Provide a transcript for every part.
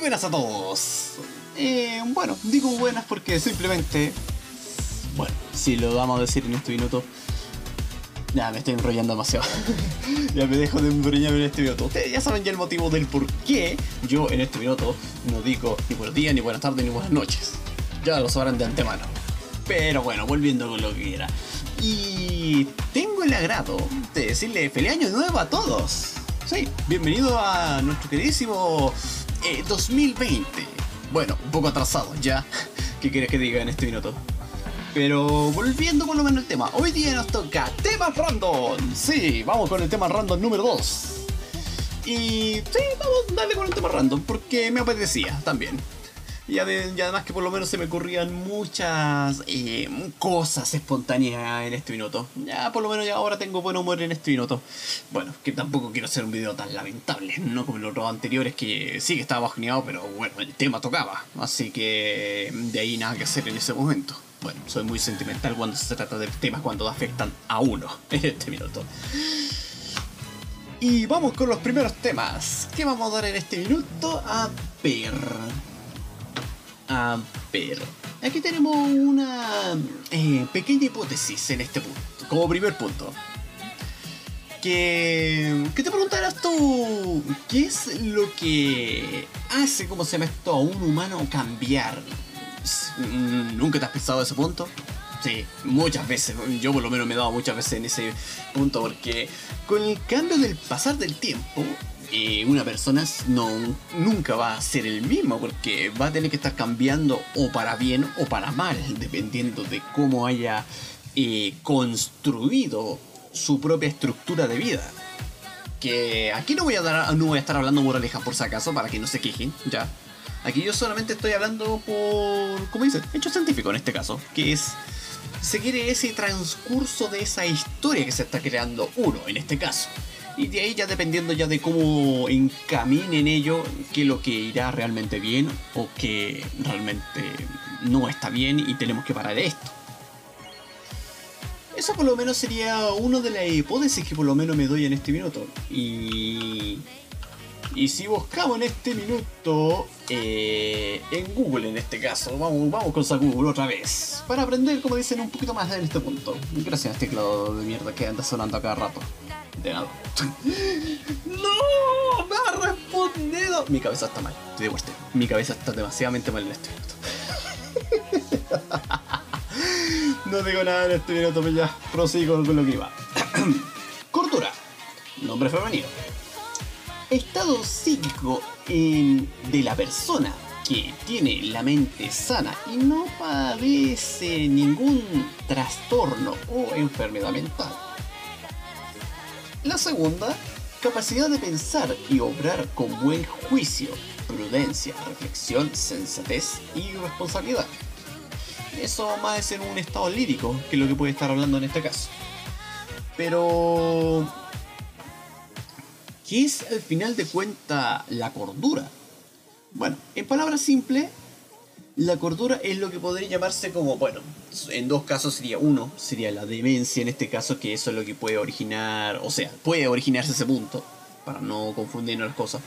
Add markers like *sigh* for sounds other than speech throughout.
Buenas a todos. Eh, bueno, digo buenas porque simplemente... Bueno, si lo vamos a decir en este minuto... Ya, me estoy enrollando demasiado. *laughs* ya me dejo de enrollarme en este minuto. Ustedes ya saben ya el motivo del por qué yo en este minuto no digo ni buenos días, ni buenas tardes, ni buenas noches. Ya lo sabrán de antemano. Pero bueno, volviendo con lo que era. Y tengo el agrado de decirle feliz año nuevo a todos. Sí, bienvenido a nuestro queridísimo eh, 2020. Bueno, un poco atrasado ya. ¿Qué quieres que diga en este minuto? Pero volviendo por lo menos al tema, hoy día nos toca temas random. Sí, vamos con el tema random número 2. Y sí, vamos a darle con el tema random porque me apetecía también. Y, ade- y además que por lo menos se me ocurrían muchas eh, cosas espontáneas en este minuto. Ya por lo menos ya ahora tengo buen humor en este minuto. Bueno, que tampoco quiero hacer un video tan lamentable, no como los otros anteriores que sí que estaba bajoneado, pero bueno, el tema tocaba. Así que de ahí nada que hacer en ese momento. Bueno, soy muy sentimental cuando se trata de temas cuando afectan a uno *laughs* en este minuto. Y vamos con los primeros temas. ¿Qué vamos a dar en este minuto? A ver. A ver. Aquí tenemos una eh, pequeña hipótesis en este punto. Como primer punto. Que, que te preguntarás tú, ¿qué es lo que hace, como se llama esto, a un humano cambiar? ¿Nunca te has pensado ese punto? Sí, muchas veces. Yo por lo menos me he dado muchas veces en ese punto porque con el cambio del pasar del tiempo, eh, una persona no, nunca va a ser el mismo porque va a tener que estar cambiando o para bien o para mal, dependiendo de cómo haya eh, construido su propia estructura de vida. Que aquí no voy a dar, no voy a estar hablando moraleja por si acaso, para que no se quejen, ya. Aquí yo solamente estoy hablando por, ¿cómo dice? Hecho científico en este caso, que es seguir ese transcurso de esa historia que se está creando uno, en este caso. Y de ahí ya dependiendo ya de cómo encaminen ello, qué es lo que irá realmente bien o que realmente no está bien y tenemos que parar esto. Eso por lo menos sería una de las hipótesis que por lo menos me doy en este minuto. Y... Y si buscamos en este minuto eh, en Google en este caso, vamos, vamos con Google otra vez, para aprender como dicen un poquito más en este punto. Gracias teclado de mierda que anda sonando a cada rato. De nada. *laughs* ¡No! ¡Me ha respondido! Mi cabeza está mal, te digo usted. Mi cabeza está demasiadamente mal en este minuto. *laughs* no digo nada en este minuto, pero ya prosigo con lo que iba. *clears throat* Cordura. Nombre femenino estado psíquico de la persona que tiene la mente sana y no padece ningún trastorno o enfermedad mental. La segunda, capacidad de pensar y obrar con buen juicio, prudencia, reflexión, sensatez y responsabilidad. Eso más es en un estado lírico, que lo que puede estar hablando en este caso. Pero ¿Qué es al final de cuenta la cordura? Bueno, en palabras simples, la cordura es lo que podría llamarse como, bueno, en dos casos sería uno, sería la demencia en este caso, que eso es lo que puede originar, o sea, puede originarse ese punto, para no confundirnos las cosas.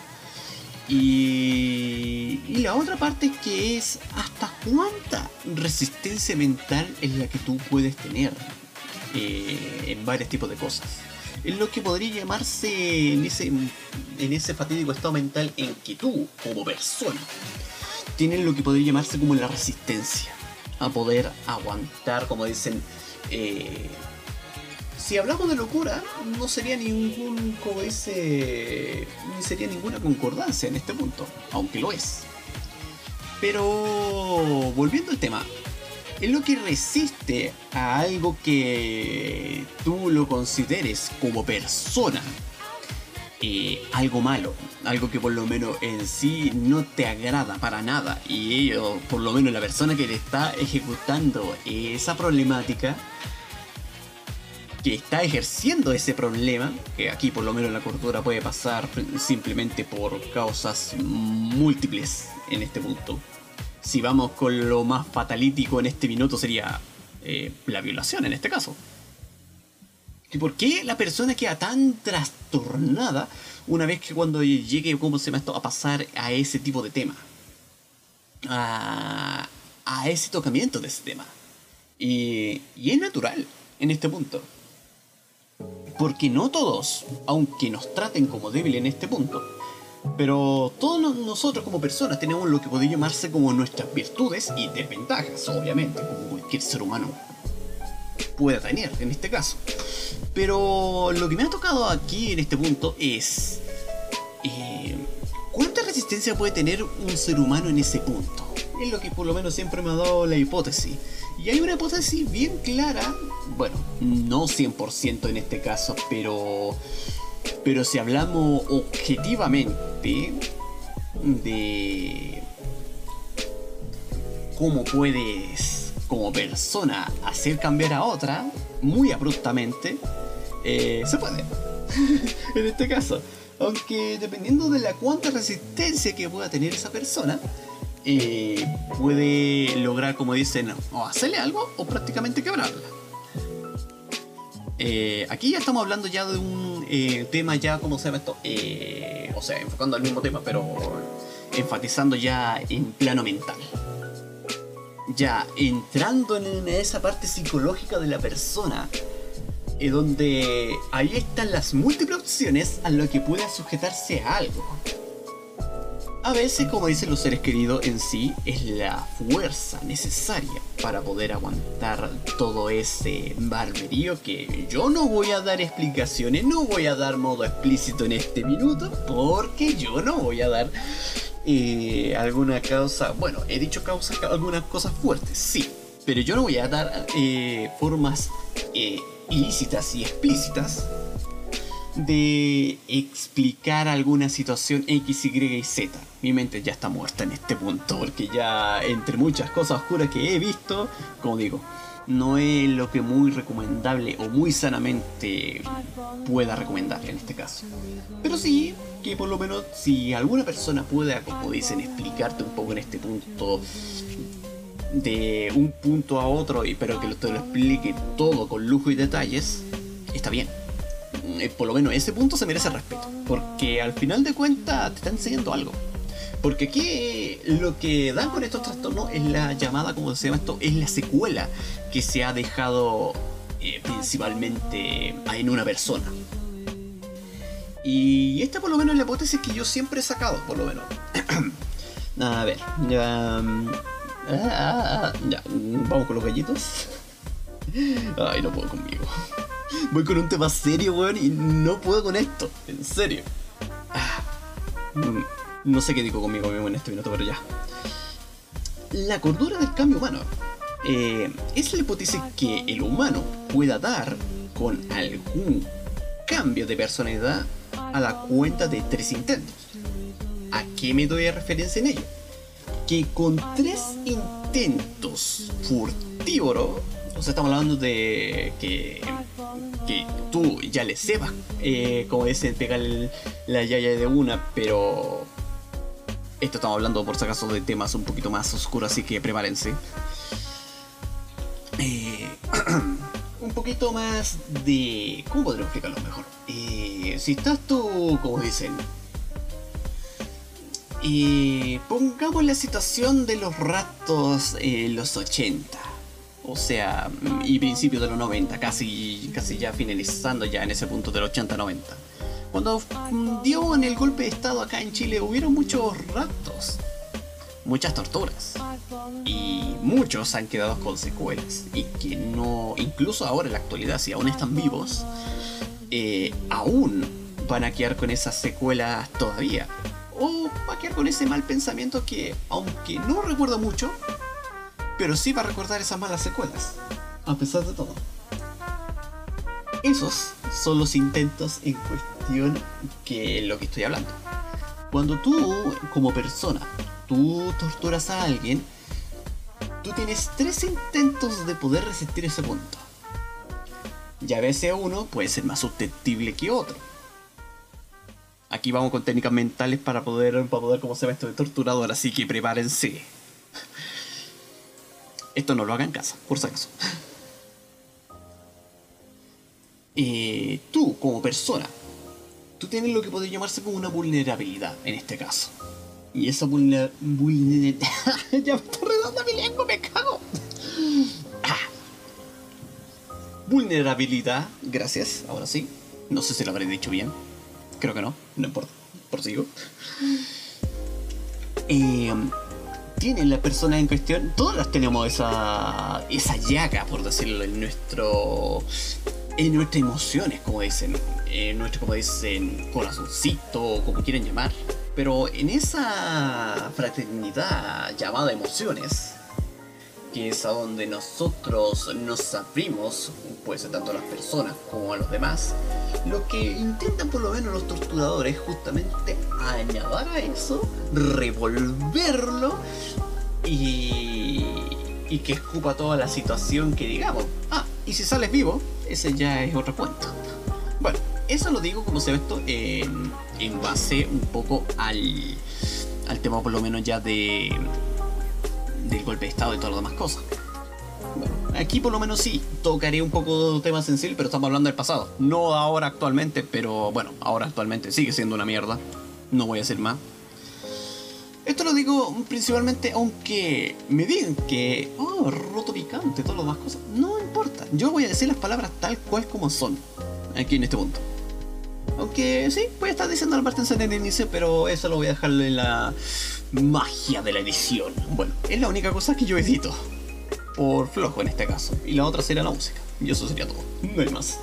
Y, y la otra parte que es hasta cuánta resistencia mental es la que tú puedes tener eh, en varios tipos de cosas es lo que podría llamarse en ese, en ese fatídico estado mental en que tú, como persona, tienen lo que podría llamarse como la resistencia a poder aguantar, como dicen, eh, si hablamos de locura, no sería ningún, como dice, ni sería ninguna concordancia en este punto, aunque lo es. Pero volviendo al tema, es lo que resiste a algo que tú lo consideres como persona. Eh, algo malo, algo que por lo menos en sí no te agrada para nada y ello, por lo menos la persona que le está ejecutando esa problemática, que está ejerciendo ese problema, que aquí por lo menos la cordura puede pasar simplemente por causas múltiples en este punto si vamos con lo más fatalítico en este minuto sería eh, la violación en este caso. ¿Y por qué la persona queda tan trastornada una vez que cuando llegue, ¿cómo se llama esto?, a pasar a ese tipo de tema? A, a ese tocamiento de ese tema. Y, y es natural en este punto. Porque no todos, aunque nos traten como débil en este punto, pero todos nosotros como personas tenemos lo que podría llamarse como nuestras virtudes y desventajas, obviamente, como cualquier ser humano pueda tener en este caso. Pero lo que me ha tocado aquí en este punto es... Eh, ¿Cuánta resistencia puede tener un ser humano en ese punto? Es lo que por lo menos siempre me ha dado la hipótesis. Y hay una hipótesis bien clara, bueno, no 100% en este caso, pero pero si hablamos objetivamente de cómo puedes como persona hacer cambiar a otra muy abruptamente, eh, se puede. *laughs* en este caso. Aunque dependiendo de la cuánta resistencia que pueda tener esa persona, eh, puede lograr, como dicen, o hacerle algo o prácticamente quebrarla. Eh, aquí ya estamos hablando ya de un tema ya, ¿cómo se llama esto? O sea, enfocando al mismo tema, pero enfatizando ya en plano mental. Ya entrando en esa parte psicológica de la persona, donde ahí están las múltiples opciones a lo que pueda sujetarse a algo. A veces, como dicen los seres queridos en sí, es la fuerza necesaria para poder aguantar todo ese barberío que yo no voy a dar explicaciones, no voy a dar modo explícito en este minuto, porque yo no voy a dar alguna causa, bueno, he dicho causa, algunas cosas fuertes, sí, pero yo no voy a dar eh, formas eh, ilícitas y explícitas de explicar alguna situación X, Y y Z. Mi mente ya está muerta en este punto, porque ya entre muchas cosas oscuras que he visto, como digo, no es lo que muy recomendable o muy sanamente pueda recomendar en este caso. Pero sí que por lo menos si alguna persona pueda, como dicen, explicarte un poco en este punto de un punto a otro, pero que te lo explique todo con lujo y detalles, está bien eh, por lo menos ese punto se merece respeto. Porque al final de cuentas te está enseñando algo. Porque aquí lo que dan con estos trastornos es la llamada, como se llama esto, es la secuela que se ha dejado eh, principalmente en una persona. Y esta por lo menos es la hipótesis que yo siempre he sacado, por lo menos. *clears throat* A ver, ya, mm, ah, ah, ah, ya, vamos con los gallitos. *laughs* Ay, no puedo conmigo. *laughs* Voy con un tema serio, weón, y no puedo con esto. En serio. Mm, no sé qué digo conmigo mismo en este minuto, pero ya. La cordura del cambio humano. Eh, es la hipótesis que el humano pueda dar con algún cambio de personalidad a la cuenta de tres intentos. ¿A qué me doy a referencia en ello? Que con tres intentos furtívoros o sea, estamos hablando de que, que tú ya le sepas, eh, como dicen, pegar la yaya de una, pero esto estamos hablando por si acaso de temas un poquito más oscuros, así que prepárense. Eh, *clears throat* un poquito más de... ¿Cómo podría explicarlo mejor? Eh, si estás tú, como dicen, y pongamos la situación de los ratos en los 80 o sea, y principios de los 90, casi, casi ya finalizando ya en ese punto del 80-90. Cuando dio en el golpe de estado acá en Chile hubieron muchos raptos. Muchas torturas. Y muchos han quedado con secuelas. Y que no, incluso ahora en la actualidad, si aún están vivos, eh, aún van a quedar con esas secuelas todavía. O va a quedar con ese mal pensamiento que, aunque no recuerda mucho, pero sí va a recordar esas malas secuelas. A pesar de todo. Esos son los intentos en cuestión que lo que estoy hablando. Cuando tú, como persona, tú torturas a alguien, tú tienes tres intentos de poder resistir ese punto. Y a veces uno puede ser más susceptible que otro. Aquí vamos con técnicas mentales para poder, para poder cómo se ve esto de torturador, así que prepárense. Esto no lo hagan en casa, por si acaso. Eh, tú, como persona, tú tienes lo que podría llamarse como una vulnerabilidad en este caso. Y esa vulnerabilidad... *laughs* ya me está redando mi lengua, me cago. Ah. Vulnerabilidad, gracias, ahora sí. No sé si lo habré dicho bien. Creo que no, no importa. Prosigo. Eh, tiene la persona en cuestión, todas las tenemos esa, esa llaga, por decirlo, en nuestro en nuestras emociones, como dicen, en nuestro, como dicen, corazoncito, como quieran llamar. Pero en esa fraternidad llamada emociones, que es a donde nosotros nos abrimos, puede ser tanto a las personas como a los demás, lo que intentan por lo menos los torturadores es justamente añadir a eso, revolverlo y, y que escupa toda la situación que digamos. Ah, y si sales vivo, ese ya es otro cuento. Bueno, eso lo digo como se ve esto en, en base un poco al, al tema por lo menos ya de del golpe de estado y todas las demás cosas. Bueno, aquí por lo menos sí, tocaré un poco de tema sensible, pero estamos hablando del pasado. No ahora actualmente, pero bueno, ahora actualmente sigue siendo una mierda. No voy a decir más. Esto lo digo principalmente aunque me digan que, oh, roto picante, todas las demás cosas. No importa, yo voy a decir las palabras tal cual como son, aquí en este punto. Aunque sí, voy a estar diciendo la parte en el inicio, pero eso lo voy a dejar en la magia de la edición. Bueno, es la única cosa que yo edito. Por flojo en este caso. Y la otra sería la música. Y eso sería todo. No hay más.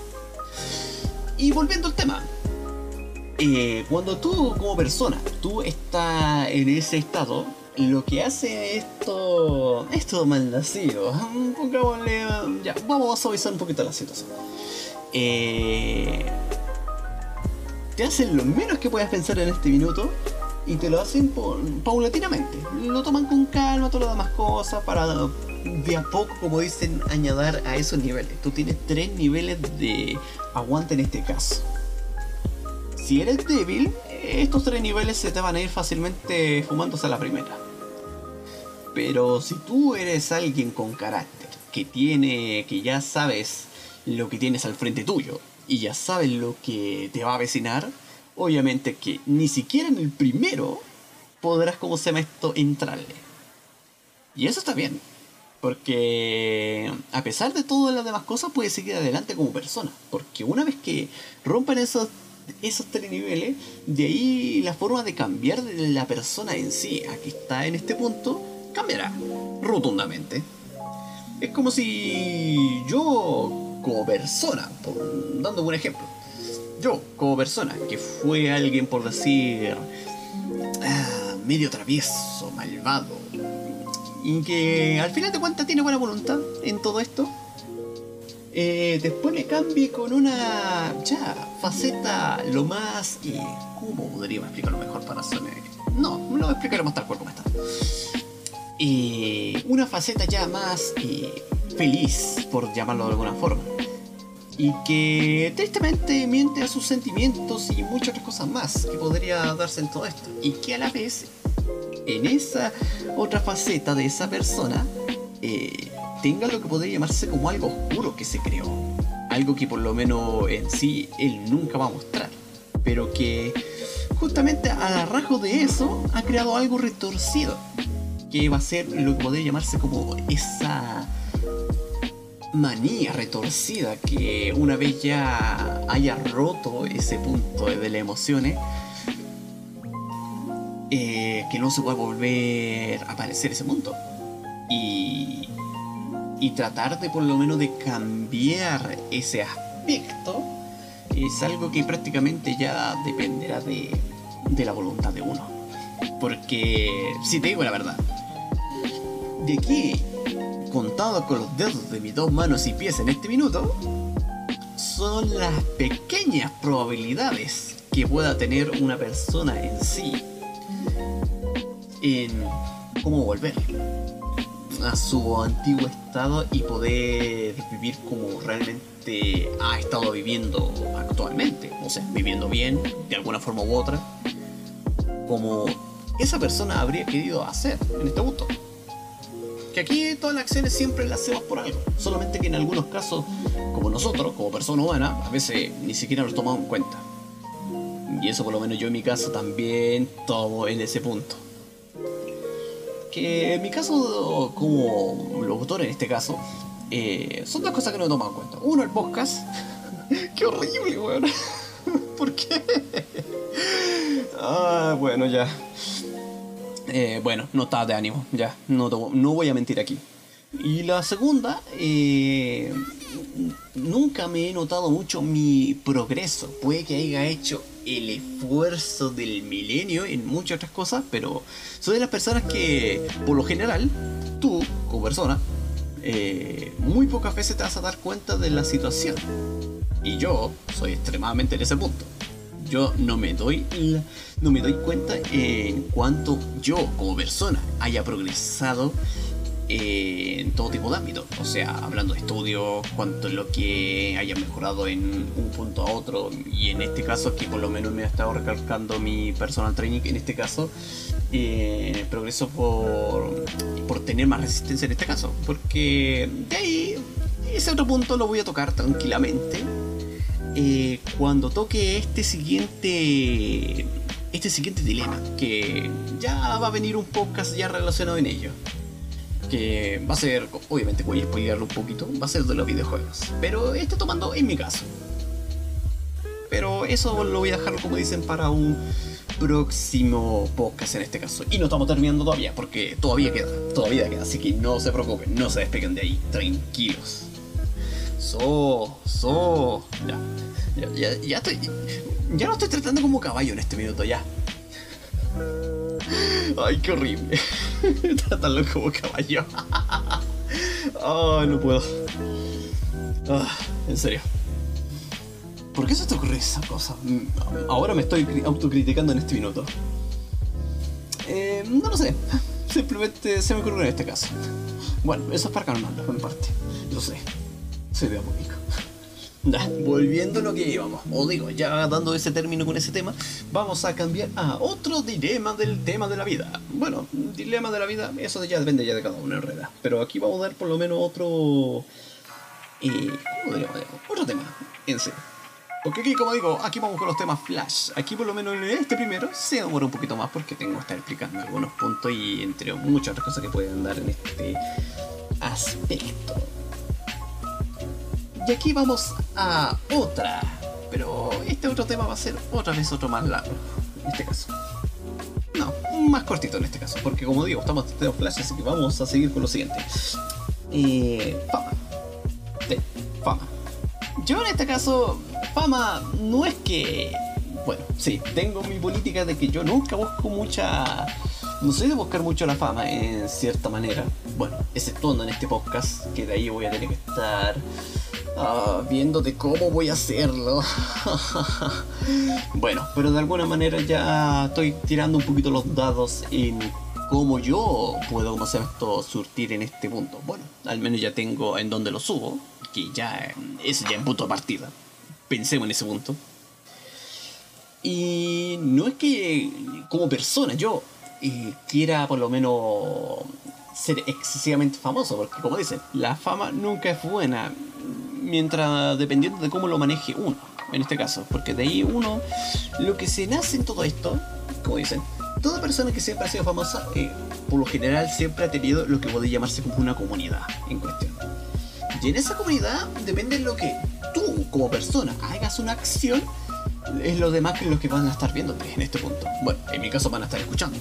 Y volviendo al tema. Eh, cuando tú como persona, tú estás en ese estado, lo que hace esto, esto malnacido, *laughs* pongámosle, ya, vamos a suavizar un poquito la situación. Eh, te hacen lo menos que puedas pensar en este minuto y te lo hacen paulatinamente. Lo toman con calma, todas las demás cosas, para de a poco, como dicen, añadir a esos niveles. Tú tienes tres niveles de aguante en este caso si eres débil, estos tres niveles se te van a ir fácilmente fumándose a la primera. Pero si tú eres alguien con carácter, que tiene, que ya sabes lo que tienes al frente tuyo y ya sabes lo que te va a avecinar, obviamente que ni siquiera en el primero podrás, como se llama esto, entrarle. Y eso está bien, porque a pesar de todas las demás cosas, puedes seguir adelante como persona. Porque una vez que rompan esos esos tres niveles, de ahí la forma de cambiar de la persona en sí a que está en este punto cambiará rotundamente. Es como si yo, como persona, por, dando un ejemplo, yo, como persona, que fue alguien por decir ah, medio travieso, malvado, y que al final de cuentas tiene buena voluntad en todo esto, eh, después me cambie con una ya faceta lo más y cómo podríamos explicarlo mejor para hacerme no lo explicaré más tal cual como está. Y una faceta ya más feliz por llamarlo de alguna forma. Y que tristemente miente a sus sentimientos y muchas otras cosas más que podría darse en todo esto. Y que a la vez en esa otra faceta de esa persona eh, tenga lo que podría llamarse como algo oscuro que se creó. Algo que por lo menos en sí él nunca va a mostrar. Pero que justamente a rasgo de eso ha creado algo retorcido. Que va a ser lo que podría llamarse como esa manía retorcida que una vez ya haya roto ese punto de las emociones, eh, que no se pueda volver a aparecer ese mundo. Y, y tratar de por lo menos de cambiar ese aspecto es algo que prácticamente ya dependerá de, de la voluntad de uno. Porque, si te digo la verdad, de aquí, contado con los dedos de mis dos manos y pies en este minuto, son las pequeñas probabilidades que pueda tener una persona en sí en cómo volver a su antiguo estado y poder vivir como realmente ha estado viviendo actualmente. O sea, viviendo bien, de alguna forma u otra, como esa persona habría querido hacer en este punto. Que aquí todas las acciones siempre las hacemos por algo, solamente que en algunos casos, como nosotros, como persona humana, a veces ni siquiera los tomamos en cuenta. Y eso por lo menos yo en mi caso también tomo en ese punto que en mi caso, como locutor en este caso, eh, son dos cosas que no he tomado en cuenta. Uno, el podcast. *laughs* Qué horrible, weón. *laughs* ¿Por qué? ah, bueno, ya. Eh, bueno, no estaba de ánimo, ya. No, no voy a mentir aquí. Y la segunda, eh, nunca me he notado mucho mi progreso. Puede que haya hecho el esfuerzo del milenio en muchas otras cosas, pero soy de las personas que, por lo general, tú, como persona, eh, muy pocas veces te vas a dar cuenta de la situación. Y yo soy extremadamente en ese punto. Yo no me doy, no me doy cuenta en cuanto yo, como persona, haya progresado en todo tipo de ámbitos. O sea, hablando de estudios, cuánto es lo que haya mejorado en un punto a otro. Y en este caso, que por lo menos me ha estado recalcando mi personal training, en este caso, eh, progreso por, por tener más resistencia en este caso. Porque de ahí, ese otro punto lo voy a tocar tranquilamente. Eh, cuando toque este siguiente este siguiente dilema que ya va a venir un podcast ya relacionado en ello que va a ser, obviamente voy a spoilearlo un poquito, va a ser de los videojuegos. Pero este tomando en mi caso. Pero eso lo voy a dejar, como dicen, para un próximo podcast en este caso. Y no estamos terminando todavía, porque todavía queda, todavía queda. Así que no se preocupen, no se despeguen de ahí, tranquilos. So, so, ya, ya, ya, ya estoy, ya no estoy tratando como caballo en este minuto, ya. Ay, qué horrible. *laughs* Tratarlo como caballo. Ay, no puedo. Ah, en serio. ¿Por qué se te ocurre esa cosa? Ahora me estoy autocriticando en este minuto. Eh, no lo sé. Simplemente se me ocurrió en este caso. Bueno, eso es para calmarlo, mi parte. Lo sé. Soy diabólico volviendo a lo que íbamos, o digo, ya dando ese término con ese tema, vamos a cambiar a otro dilema del tema de la vida. Bueno, dilema de la vida, eso ya depende ya de cada uno en realidad. Pero aquí vamos a dar por lo menos otro. Eh. Otro tema, en sí. Porque aquí, como digo, aquí vamos con los temas flash. Aquí por lo menos en este primero se demora un poquito más porque tengo que estar explicando algunos puntos y entre muchas otras cosas que pueden dar en este aspecto. Y aquí vamos a otra. Pero este otro tema va a ser otra vez otro más largo. En este caso. No, más cortito en este caso. Porque como digo, estamos en flash, así que vamos a seguir con lo siguiente. Eh, fama. fama. Yo en este caso, fama no es que... Bueno, sí, tengo mi política de que yo nunca busco mucha... No soy de buscar mucho la fama en cierta manera. Bueno, exceptuando en este podcast, que de ahí voy a tener que estar Ah, viendo de cómo voy a hacerlo. *laughs* bueno, pero de alguna manera ya estoy tirando un poquito los dados en cómo yo puedo, como hacer esto, surtir en este punto. Bueno, al menos ya tengo en donde lo subo, que ya es ya en punto de partida. Pensemos en ese punto. Y no es que como persona yo eh, quiera por lo menos ser excesivamente famoso, porque como dicen, la fama nunca es buena mientras dependiendo de cómo lo maneje uno, en este caso, porque de ahí uno, lo que se nace en todo esto, como dicen, toda persona que siempre ha sido famosa, eh, por lo general siempre ha tenido lo que puede llamarse como una comunidad en cuestión. Y en esa comunidad depende de lo que tú como persona hagas una acción, es los demás que los que van a estar viéndote en este punto. Bueno, en mi caso van a estar escuchando.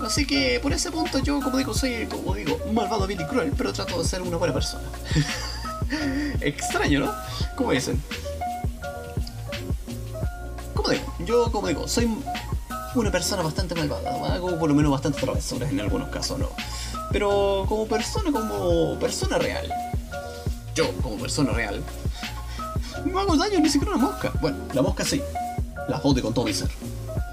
Así que por ese punto yo, como digo, soy, como digo, malvado, vil y cruel, pero trato de ser una buena persona. *laughs* *laughs* Extraño, ¿no? Como dicen. Como digo, yo, como digo, soy una persona bastante malvada, hago por lo menos bastante travesuras en algunos casos, ¿no? Pero como persona, como persona real, yo como persona real, no hago daño ni siquiera una mosca. Bueno, la mosca sí, la odio con todo mi ser.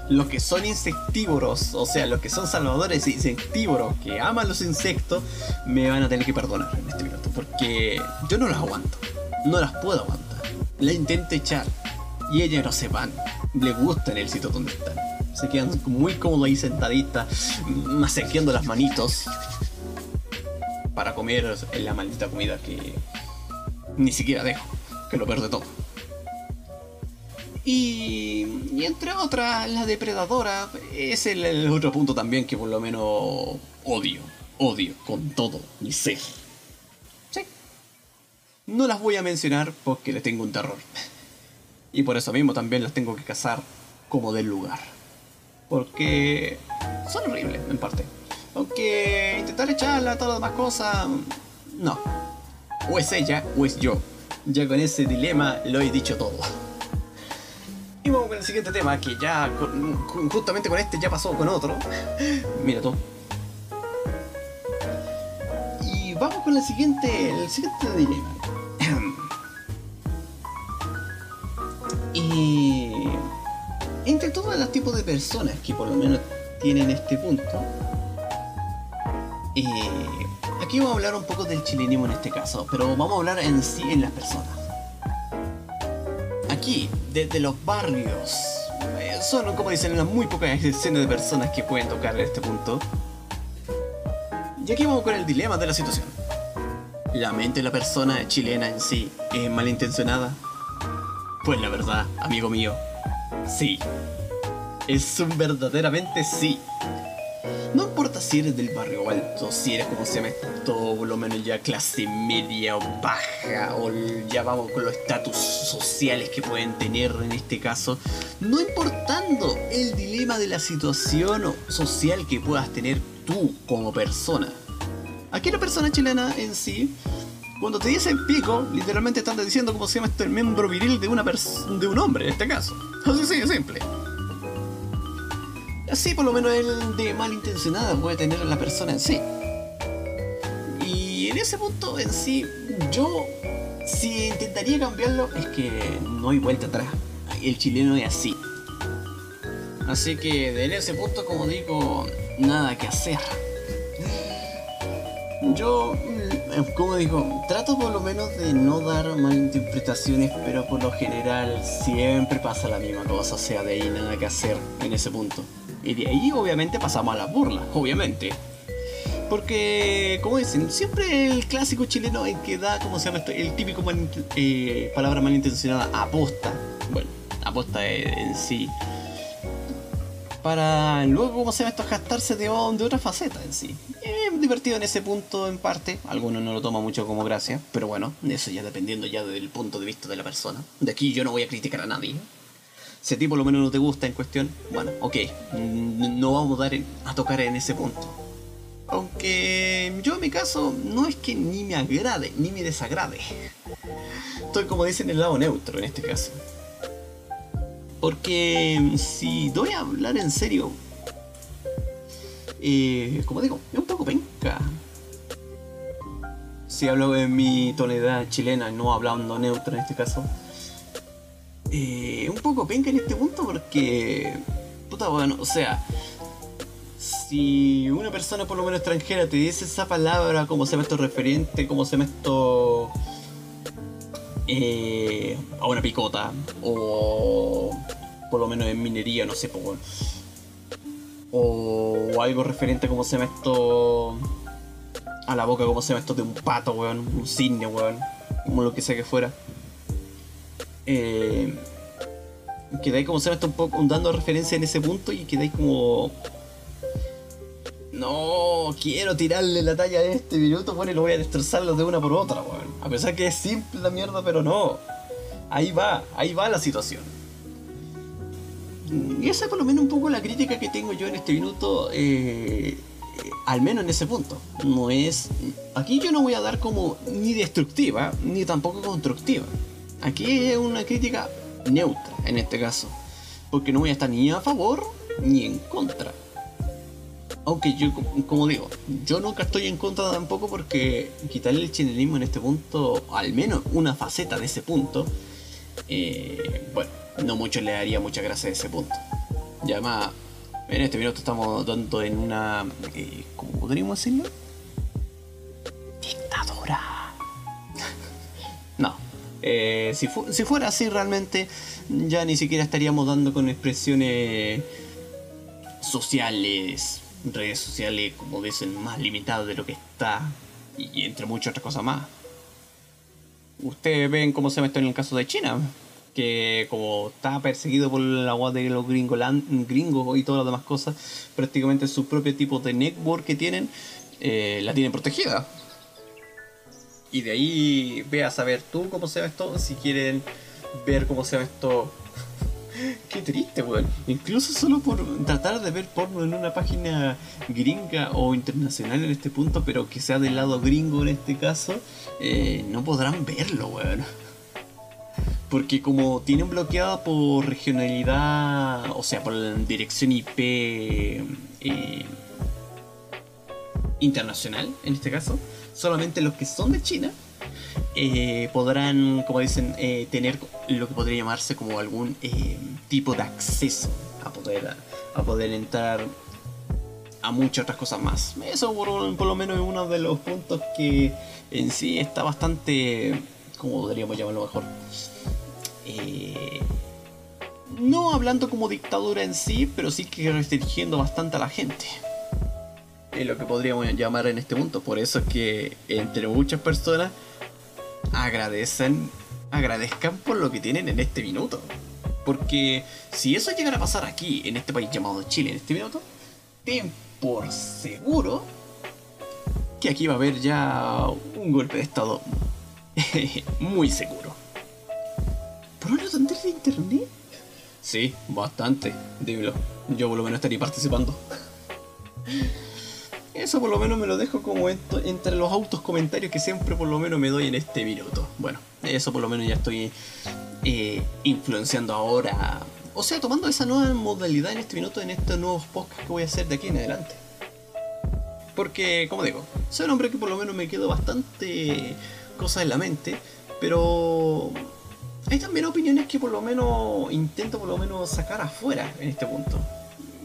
Los que son insectívoros, o sea, los que son salvadores insectívoros, que aman los insectos, me van a tener que perdonar en este minuto, porque yo no las aguanto, no las puedo aguantar. La intento echar y ellas no se van, le gustan el sitio donde están. Se quedan muy cómodos ahí sentaditas, masajeando las manitos para comer la maldita comida que ni siquiera dejo, que lo de todo. Y, entre otras, la depredadora es el, otro punto también que por lo menos odio, odio con todo mi ser. Sí. No las voy a mencionar porque le tengo un terror. Y por eso mismo también las tengo que cazar como del lugar. Porque son horribles en parte. Aunque intentar echarla, todas las demás cosas, no. O es ella o es yo. Ya con ese dilema lo he dicho todo. Y vamos con el siguiente tema, que ya justamente con este ya pasó con otro. *laughs* Mira tú. Y vamos con el siguiente, el siguiente dilema. *clears throat* y entre todos los tipos de personas que por lo menos tienen este punto, eh, aquí vamos a hablar un poco del chilenismo en este caso, pero vamos a hablar en sí en las personas aquí, desde los barrios. Eh, son, como dicen, unas muy pocas excepciones de personas que pueden tocar este punto. Y aquí vamos con el dilema de la situación. ¿La mente de la persona chilena en sí es malintencionada? Pues la verdad, amigo mío, sí. Es un verdaderamente sí. No importa si eres del barrio alto, si eres como se llama esto, por lo menos ya clase media o baja, o ya vamos con los estatus sociales que pueden tener en este caso, no importando el dilema de la situación social que puedas tener tú como persona. Aquí la persona chilena en sí, cuando te dicen pico, literalmente están diciendo como se llama esto el miembro viril de una de un hombre en este caso. Así sí, simple. Así por lo menos el de malintencionada puede tener la persona en sí. Y en ese punto en sí, yo si intentaría cambiarlo es que no hay vuelta atrás. El chileno es así. Así que en ese punto, como digo, nada que hacer. Yo, mm, como digo, trato por lo menos de no dar malinterpretaciones, pero por lo general siempre pasa la misma cosa, o sea, de ahí nada que hacer en ese punto. Y de ahí obviamente pasamos a la burla, obviamente. Porque, como dicen, siempre el clásico chileno en que da, como se llama esto? El típico eh, palabra malintencionada, aposta. Bueno, aposta en sí. Para luego, como se llama esto? Gastarse de, de otra faceta en sí. Es divertido en ese punto, en parte. Algunos no lo toman mucho como gracia. Pero bueno, eso ya dependiendo ya del punto de vista de la persona. De aquí yo no voy a criticar a nadie. Si a ti por lo menos no te gusta en cuestión, bueno, ok, no vamos a, tocar en ese punto. Aunque yo en mi caso no es que ni me agrade ni me desagrade. Estoy como dicen en el lado neutro en este caso. Porque si doy a hablar en serio, eh, como digo, es un poco penca. Si hablo en mi tonalidad chilena, no hablando neutro en este caso, eh, un poco penca en este punto porque, puta, bueno, o sea, si una persona por lo menos extranjera te dice esa palabra, como se esto referente, como se llama esto eh, a una picota, o por lo menos en minería, no sé, pues, o, algo referente, como se esto a la boca, como se esto de un pato, weón, un cisne, weón, como lo que sea que fuera eh, quedáis como se está un poco dando referencia en ese punto y quedáis como no quiero tirarle la talla a este minuto bueno y lo voy a destrozarlo de una por otra weón. a pesar que es simple la mierda pero no ahí va ahí va la situación Y esa es por lo menos un poco la crítica que tengo yo en este minuto, eh, al menos en ese punto. No es. Aquí yo no voy a dar como ni destructiva, ni tampoco constructiva. Aquí es una crítica neutra en este caso. Porque no voy a estar ni a favor ni en contra. Aunque yo, como digo, yo nunca estoy en contra tampoco porque quitarle el chilenismo en este punto, al menos una faceta de ese punto, eh, bueno, no mucho le daría mucha gracia a ese punto. Y además, en este minuto estamos dando en una, eh, ¿cómo podríamos decirlo? Eh, si, si fuera así realmente, ya ni siquiera estaríamos dando con expresiones sociales redes sociales, como dicen, más limitadas de lo que está, y entre muchas otras cosas más. Ustedes ven cómo se mete en el caso de China, que como está perseguido por la agua de los gringos y todas las demás cosas, prácticamente su propio tipo de network que tienen, eh, la tienen protegida. Y de ahí ve a saber tú cómo se ve esto, si quieren ver cómo se ve esto *laughs* Qué triste, weón. Incluso solo por tratar de ver porno en una página gringa o internacional en este punto, pero que sea del lado gringo en este caso, eh, no podrán verlo, weón. Porque como tienen bloqueado por regionalidad, o sea, por dirección IP eh, internacional, en este caso, solamente los que son de China eh, podrán, como dicen, eh, tener lo que podría llamarse como algún eh, tipo de acceso a poder, a, poder entrar a muchas otras cosas más. Eso por, lo menos es uno de los puntos que en sí está bastante, como podríamos llamarlo mejor, no hablando como dictadura en sí, pero sí que restringiendo bastante a la gente. Es lo que podríamos llamar en este punto. Por eso es que entre muchas personas agradecen, agradezcan por lo que tienen en este minuto. Porque si eso llegara a pasar aquí, en este país llamado Chile, en este minuto, ten por seguro que aquí va a haber ya un golpe de estado *laughs* muy seguro. ¿Por una tontería de internet? Sí, bastante, dímelo. Yo por lo menos estaría participando. *laughs* Eso por lo menos me lo dejo como entre los autos comentarios que siempre por lo menos me doy en este minuto. Bueno, eso por lo menos ya estoy eh, influenciando ahora. O sea, tomando esa nueva modalidad en este minuto, en estos nuevos podcasts que voy a hacer de aquí en adelante. Porque, como digo, soy un hombre que por lo menos me quedo bastante cosas en la mente, pero hay también opiniones que por lo menos intento por lo menos sacar afuera en este punto.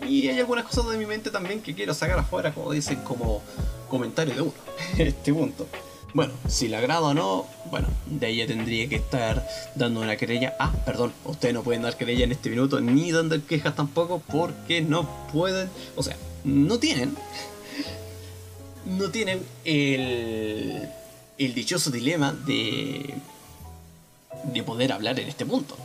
Y hay algunas cosas de mi mente también que quiero sacar afuera, como dicen, como comentario de uno, *laughs* este punto. Bueno, si le agrada o no, bueno, de ahí ya tendría que estar dando una querella. Ah, perdón, ustedes no pueden dar querella en este minuto, ni dando quejas tampoco, porque no pueden, o sea, no tienen, no tienen el, el dichoso dilema de, de poder hablar en este punto.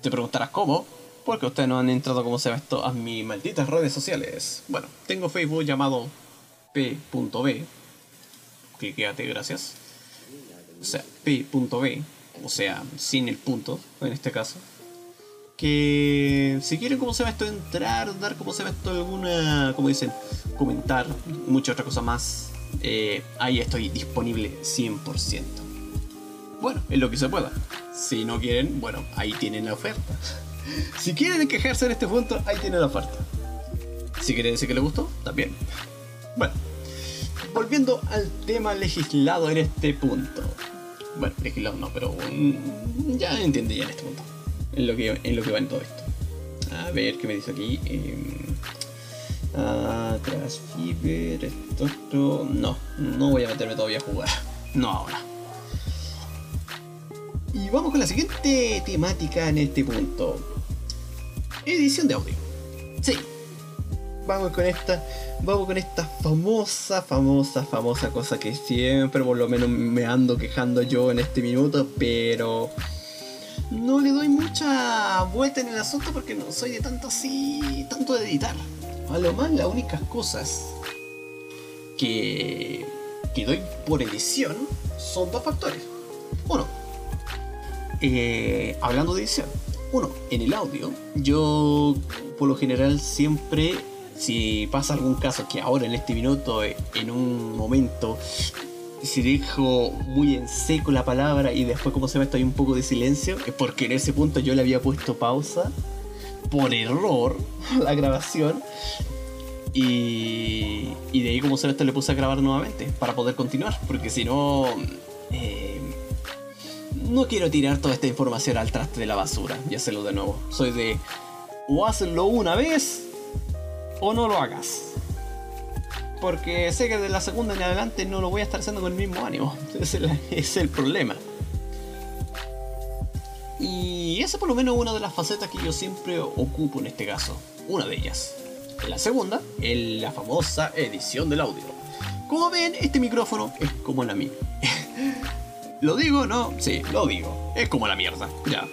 Te preguntarás cómo, porque ustedes no han entrado, como se ve esto, a mis malditas redes sociales. Bueno, tengo Facebook llamado p.b. Que quédate, gracias. O sea, p.b. O sea, sin el punto, en este caso. Que si quieren, como se ve esto, entrar, dar, como se ve esto, alguna, como dicen, comentar, mucha otra cosa más. Eh, ahí estoy disponible 100%. Bueno, es lo que se pueda. Si no quieren, bueno, ahí tienen la oferta. Si quieren quejarse en este punto, ahí tiene la oferta. Si quieren decir que les gustó, también. Bueno, volviendo al tema legislado en este punto. Bueno, legislado no, pero ya entiende ya en este punto. En lo que, en lo que va en todo esto. A ver qué me dice aquí. Eh, esto, esto. No, no voy a meterme todavía a jugar. No ahora. Y vamos con la siguiente temática en este punto edición de audio. Sí. Vamos con esta, vamos con esta famosa, famosa, famosa cosa que siempre por lo menos me ando quejando yo en este minuto, pero no le doy mucha vuelta en el asunto porque no soy de tanto así, tanto de editar. A lo más las únicas cosas que, que doy por edición son dos factores. Uno, eh, hablando de edición, uno, en el audio, yo por lo general siempre, si pasa algún caso que ahora en este minuto, en un momento, si dejo muy en seco la palabra y después como se ve esto hay un poco de silencio, es porque en ese punto yo le había puesto pausa por error la grabación y, y de ahí como se ve esto le puse a grabar nuevamente para poder continuar, porque si no... Eh, no quiero tirar toda esta información al traste de la basura y hacerlo de nuevo. Soy de o hazlo una vez o no lo hagas. Porque sé que de la segunda en adelante no lo voy a estar haciendo con el mismo ánimo. *laughs* Ese es el, problema. Y esa por lo menos es una de las facetas que yo siempre ocupo en este caso. Una de ellas. La segunda es la famosa edición del audio. Como ven, este micrófono es como la *laughs* mía. ¿Lo digo? No, sí, lo digo. Es como la mierda. Ya.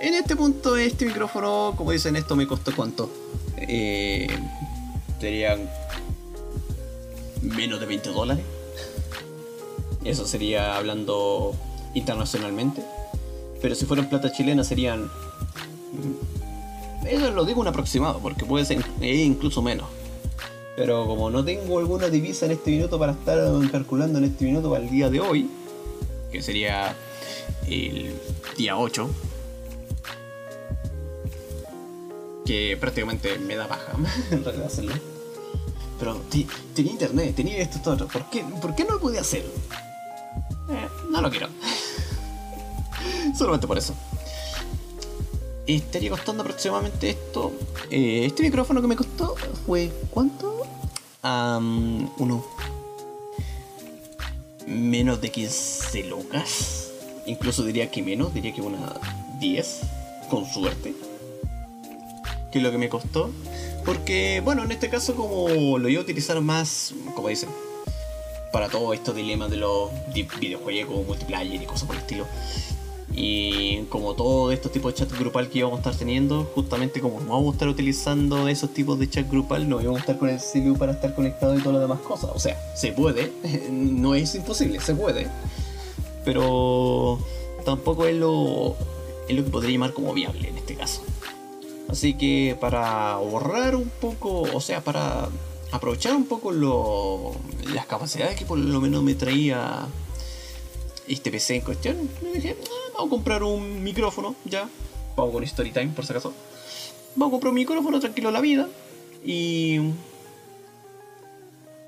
En este punto, este micrófono, como dicen, esto me costó cuánto. Eh, serían menos de 20 dólares. Eso sería hablando internacionalmente. Pero si fueran plata chilena serían... Eso lo digo un aproximado, porque puede ser incluso menos. Pero como no tengo alguna divisa en este minuto para estar calculando en este minuto para el día de hoy, que sería el día 8, que prácticamente me da baja *laughs* en realidad hacerlo. Pero tenía internet, tenía esto, todo. ¿Por qué, ¿Por qué no lo podía hacer? Eh, no lo quiero. *laughs* Solamente por eso. Estaría costando aproximadamente esto. Eh, este micrófono que me costó fue. ¿Cuánto? Uno. Menos de 15 lucas. Incluso diría que menos, diría que una 10. Con suerte que es lo que me costó. Porque, bueno, en este caso como lo iba a utilizar más, como dicen, para todo estos dilemas de los videojuegos, multiplayer y cosas por el estilo. Y como todo estos tipos de chat grupal que íbamos a estar teniendo, justamente como vamos a estar utilizando esos tipos de chat grupal, no íbamos a estar con el CPU para estar conectado y todas las demás cosas. O sea, se puede, *laughs* no es imposible, se puede. Pero tampoco es lo, es lo que podría llamar como viable en este caso. Así que para ahorrar un poco, o sea, para aprovechar un poco las capacidades que por lo menos me traía este PC en cuestión, me dije, ah, vamos a comprar un micrófono, ya. Vamos con Storytime, por si acaso. Vamos a comprar un micrófono, tranquilo la vida. Y...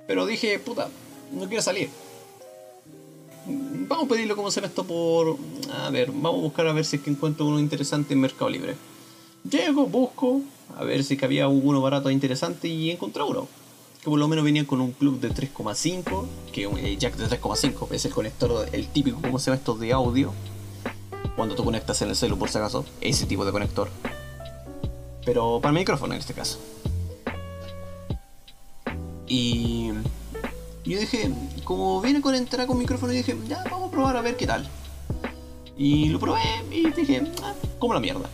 Pero dije, puta, no quiero salir. Vamos a pedirlo como se esto por... A ver, vamos a buscar a ver si es que encuentro uno interesante en Mercado Libre. Llego, busco, a ver si había uno barato e interesante y encontré uno. Por lo menos venía con un plug de 3,5, que un eh, jack de 3,5 es el conector, el típico, como se llama esto, de audio. Cuando tú conectas en el celu, por si acaso, ese tipo de conector. Pero para el micrófono en este caso. Y yo dije, como viene con entrada con micrófono, dije, ya vamos a probar a ver qué tal. Y lo probé y dije, ah, como la mierda.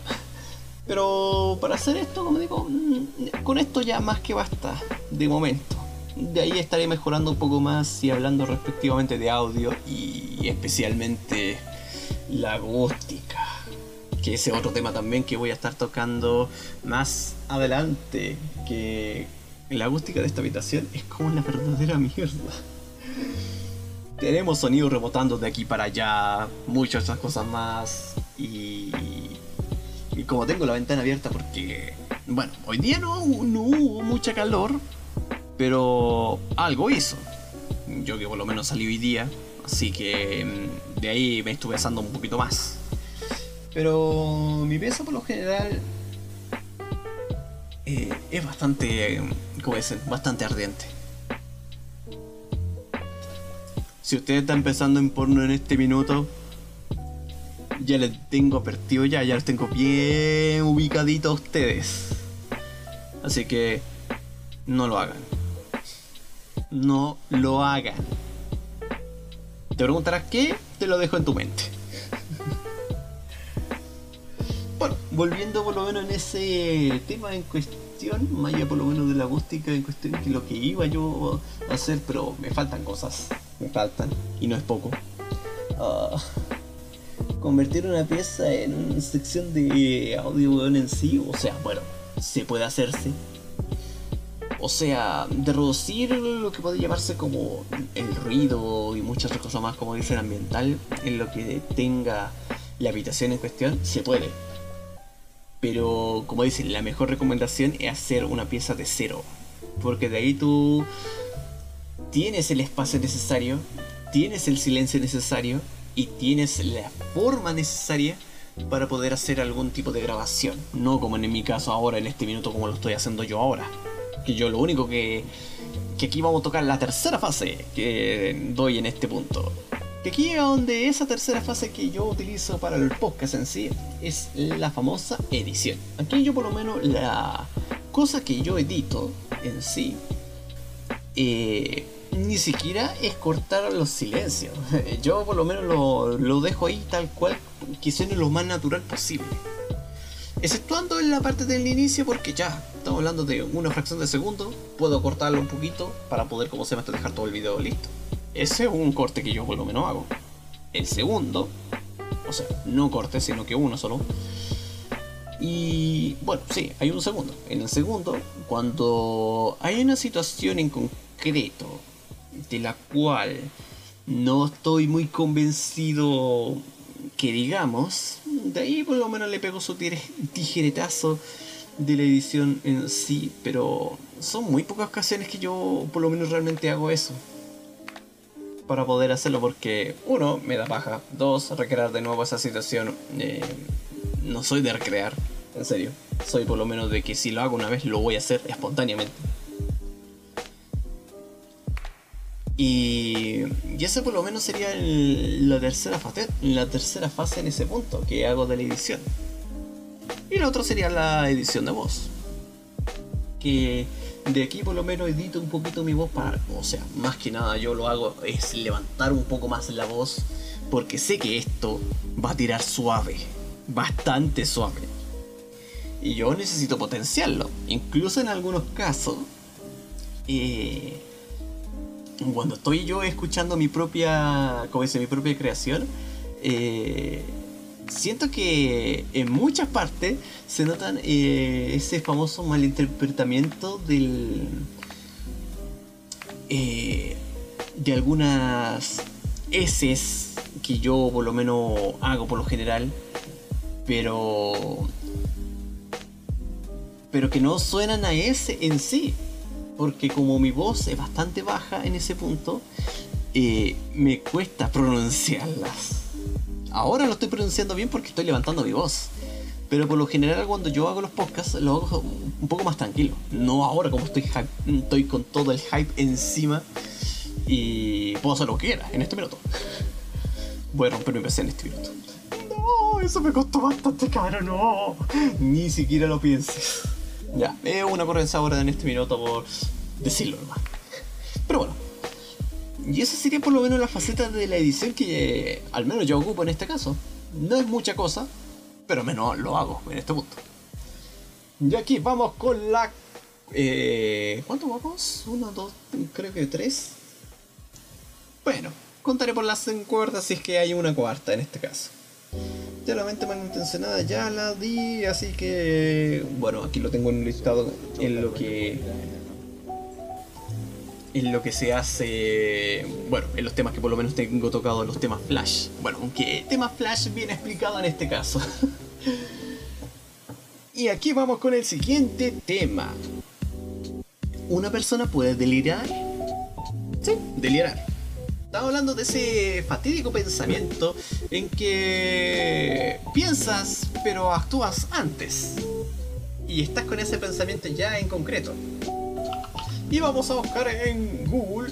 Pero para hacer esto, como digo, mm, con esto ya más que basta, de momento. De ahí estaré mejorando un poco más y hablando respectivamente de audio y especialmente la acústica. Que ese otro tema también que voy a estar tocando más adelante. Que la acústica de esta habitación es como la verdadera mierda. Tenemos sonidos rebotando de aquí para allá, muchas otras cosas más. Y y como tengo la ventana abierta porque, bueno, hoy día no, hubo mucha calor, pero algo hizo. Yo que por lo menos salí hoy día, así que mm, de ahí me estuve asando un poquito más. Pero mi peso por lo general eh, es bastante, ¿cómo dicen? Bastante ardiente. Si usted está empezando en porno en este minuto, ya les tengo advertido ya, ya los tengo bien ubicaditos a ustedes. Así que no lo hagan. No lo hagan. Te preguntarás qué, te lo dejo en tu mente. *laughs* bueno, volviendo por lo menos en ese tema en cuestión, más por lo menos de la acústica en cuestión que lo que iba yo a hacer, pero me faltan cosas. Me faltan. Y no es poco. Uh, convertir una pieza en una sección de audio en sí, o sea, bueno, se puede hacerse. O sea, de reducir lo que puede llamarse como el ruido y muchas otras cosas más, como dicen ambiental, en lo que tenga la habitación en cuestión, se puede. Pero, como dicen, la mejor recomendación es hacer una pieza de cero. Porque de ahí tú tienes el espacio necesario, tienes el silencio necesario y tienes la forma necesaria para poder hacer algún tipo de grabación. No como en mi caso ahora, en este minuto, como lo estoy haciendo yo ahora. Que yo lo único que... Que aquí vamos a tocar la tercera fase que doy en este punto. Que aquí es donde esa tercera fase que yo utilizo para el podcast en sí es la famosa edición. Aquí yo por lo menos la cosa que yo edito en sí eh, ni siquiera es cortar los silencios. *laughs* Yo por lo menos lo, lo dejo ahí tal cual que suene lo más natural posible. Exceptuando en la parte del inicio porque ya estamos hablando de una fracción de segundo, puedo cortarlo un poquito para poder, como se me dejar todo el video listo. Ese es un corte que yo por lo menos hago. El segundo, o sea, no corte, sino que uno solo. Y bueno, sí, hay un segundo. En el segundo, cuando hay una situación en concreto de la cual no estoy muy convencido que digamos, de ahí por lo menos le pego su tijeretazo de la edición en sí, pero son muy pocas ocasiones que yo por lo menos realmente hago eso. Para poder hacerlo porque, uno, me da paja, dos, recrear de nuevo esa situación. Eh, no soy de recrear, en serio. Soy por lo menos de que si lo hago una vez lo voy a hacer espontáneamente. Y, esa por lo menos sería la, tercera fase, la tercera fase en ese punto que hago de la edición. Y la otra sería la edición de voz. Que de aquí por lo menos edito un poquito mi voz para, o sea, más que nada yo lo hago es levantar un poco más la voz porque sé que esto va a tirar suave, bastante suave. Y yo necesito potenciarlo, incluso en algunos casos. Eh, cuando estoy yo escuchando mi propia, como dice, mi propia creación, eh, siento que en muchas partes se notan eh, ese famoso malinterpretamiento del eh, de algunas S que yo por lo menos hago por lo general, pero pero que no suenan a S en sí porque como mi voz es bastante baja en ese punto, eh, me cuesta pronunciarlas. Ahora lo estoy pronunciando bien porque estoy levantando mi voz. Pero por lo general cuando yo hago los podcasts lo hago un poco más tranquilo. No ahora como estoy, estoy con todo el hype encima y puedo hacer lo que quiera en este minuto. Voy a romper mi PC en este minuto. No, eso me costó bastante caro, no. Ni siquiera lo pienses. Ya, es una correnza ahora en este minuto por decirlo nomás. Pero bueno. Y esa sería por lo menos la faceta de la edición que al menos yo ocupo en este caso. No es mucha cosa, pero menos lo hago en este punto. Y aquí vamos con la... Eh, ¿Cuánto vamos? Uno, dos, creo que tres. Bueno, contaré por las cuerdas si es que hay una cuarta en este caso ya la mente malintencionada ya la di, así que bueno, aquí lo tengo en listado en lo que en lo que se hace, bueno, en los temas que por lo menos tengo tocado, los temas Flash. Bueno, aunque tema Flash viene explicado en este caso. *laughs* y aquí vamos con el siguiente tema. ¿Una persona puede delirar? Sí, delirar. Estamos hablando de ese fatídico pensamiento en que piensas pero actúas antes. Y estás con ese pensamiento ya en concreto. Y vamos a buscar en Google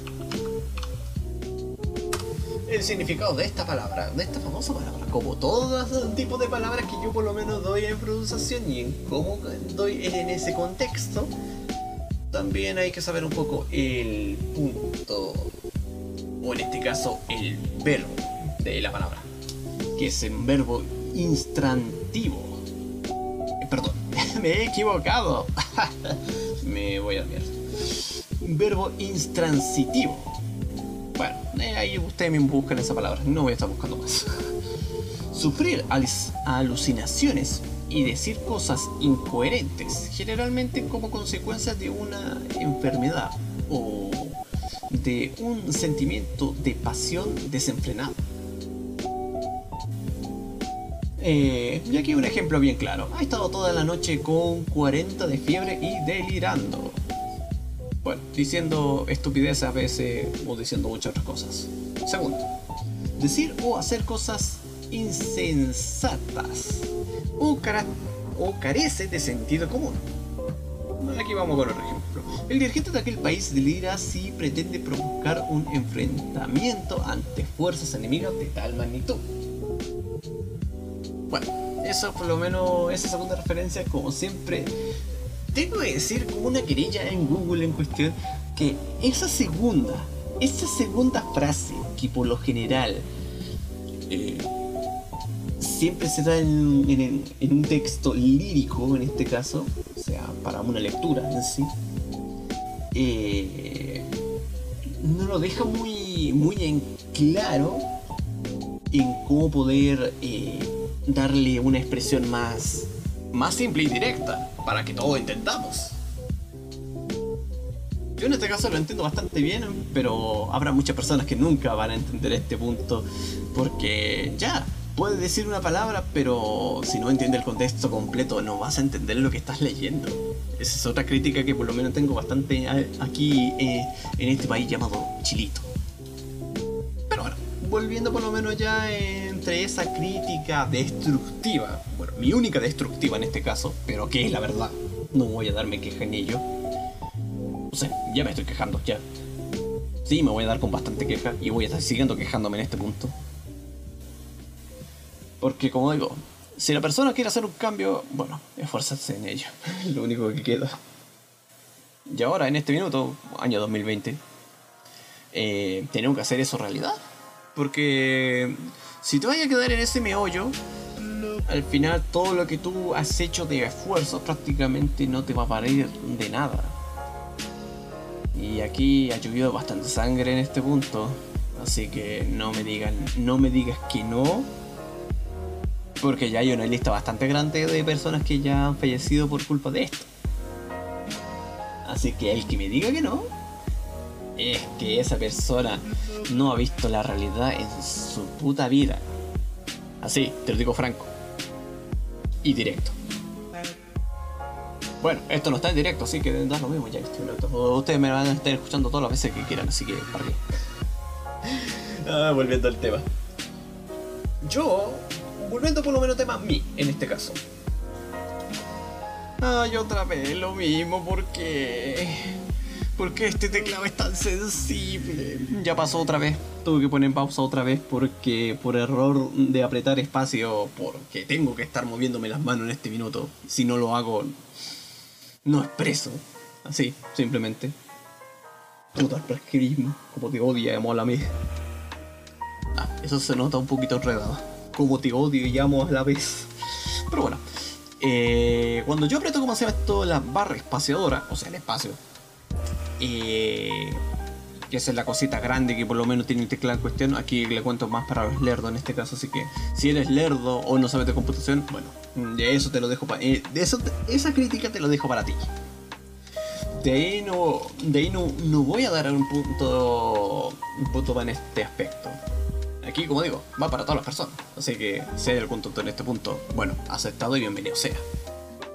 el significado de esta palabra, de esta famosa palabra. Como todos los tipos de palabras que yo por lo menos doy en pronunciación y en cómo doy en ese contexto, también hay que saber un poco el punto o en este caso el verbo de la palabra, que es un verbo instrantivo. Eh, perdón, *laughs* me he equivocado. *laughs* me voy a mierda. Un verbo intransitivo. Bueno, eh, ahí ustedes me buscan esa palabra, no voy a estar buscando más. *laughs* sufrir alucinaciones y decir cosas incoherentes, generalmente como consecuencia de una enfermedad de un sentimiento de pasión desenfrenado. Eh, y aquí un ejemplo bien claro. Ha estado toda la noche con 40 de fiebre y delirando. Bueno, diciendo estupideces a veces o diciendo muchas otras cosas. Segundo, decir o hacer cosas insensatas o, o carece de sentido común. Aquí vamos con otro ejemplo. El dirigente de aquel país delira si pretende provocar un enfrentamiento ante fuerzas enemigas de tal magnitud. Bueno, eso por lo menos, esa segunda referencia, como siempre, tengo que decir como una querella en Google en cuestión, que esa segunda, esa segunda frase, que por lo general eh, siempre se da en, un texto lírico, en este caso, para una lectura en sí, eh, no lo deja muy, muy en claro en cómo poder eh, darle una expresión más, más simple y directa para que todos intentamos. Yo en este caso lo entiendo bastante bien, pero habrá muchas personas que nunca van a entender este punto porque ya, puedes decir una palabra, pero si no entiendes el contexto completo no vas a entender lo que estás leyendo. Esa es otra crítica que por lo menos tengo bastante aquí eh, en este país llamado Chilito. Pero bueno, volviendo por lo menos ya entre esa crítica destructiva, bueno, mi única destructiva en este caso, pero que es la verdad, no voy a darme queja en ello. O sea, ya me estoy quejando, ya. Sí, me voy a dar con bastante queja y voy a estar siguiendo quejándome en este punto. Porque como digo, si la persona quiere hacer un cambio, bueno, esforzarse en ello. *laughs* Lo único que queda. Y ahora, en este minuto, año 2020, eh, tenemos que hacer eso realidad. Porque si te vayas a quedar en ese meollo, al final todo lo que tú has hecho de esfuerzo prácticamente no te va a valer de nada. Y aquí ha llovido bastante sangre en este punto. Así que no me digan, no me digas que no. Porque ya hay una lista bastante grande de personas que ya han fallecido por culpa de esto. Así que el que me diga que no, es que esa persona no ha visto la realidad en su puta vida. Así, te lo digo franco. Y directo. Bueno, esto no está en directo, así que da lo mismo ya estoy Ustedes me van a estar escuchando todas las veces que quieran, así que para qué. ah, volviendo al tema. Yo, volviendo por lo menos tema mí, en este caso. Ay, otra vez lo mismo, porque ¿Por qué este teclado es tan sensible? Ya pasó otra vez. Tuve que poner pausa otra vez porque por error de apretar espacio, porque tengo que estar moviéndome las manos en este minuto. Si no lo hago, no expreso. Así, simplemente. Puta el como te odia amo a vez. Ah, eso se nota un poquito enredado. Como te odio y amo a la vez. Pero bueno. Eh, cuando yo aprieto como se llama esto la barra espaciadora, o sea el espacio, eh, que esa es la cosita grande que por lo menos tiene el teclado en cuestión. Aquí le cuento más para los lerdos en este caso, así que si eres lerdo o no sabes de computación, bueno, de eso te lo dejo para... Eh, de esa crítica te lo dejo para ti. De ahí no, de ahí no, no voy a dar un punto, un punto en este aspecto. Aquí, como digo, va para todas las personas. Así que si hay algún tonto en este punto, bueno, aceptado y bienvenido sea.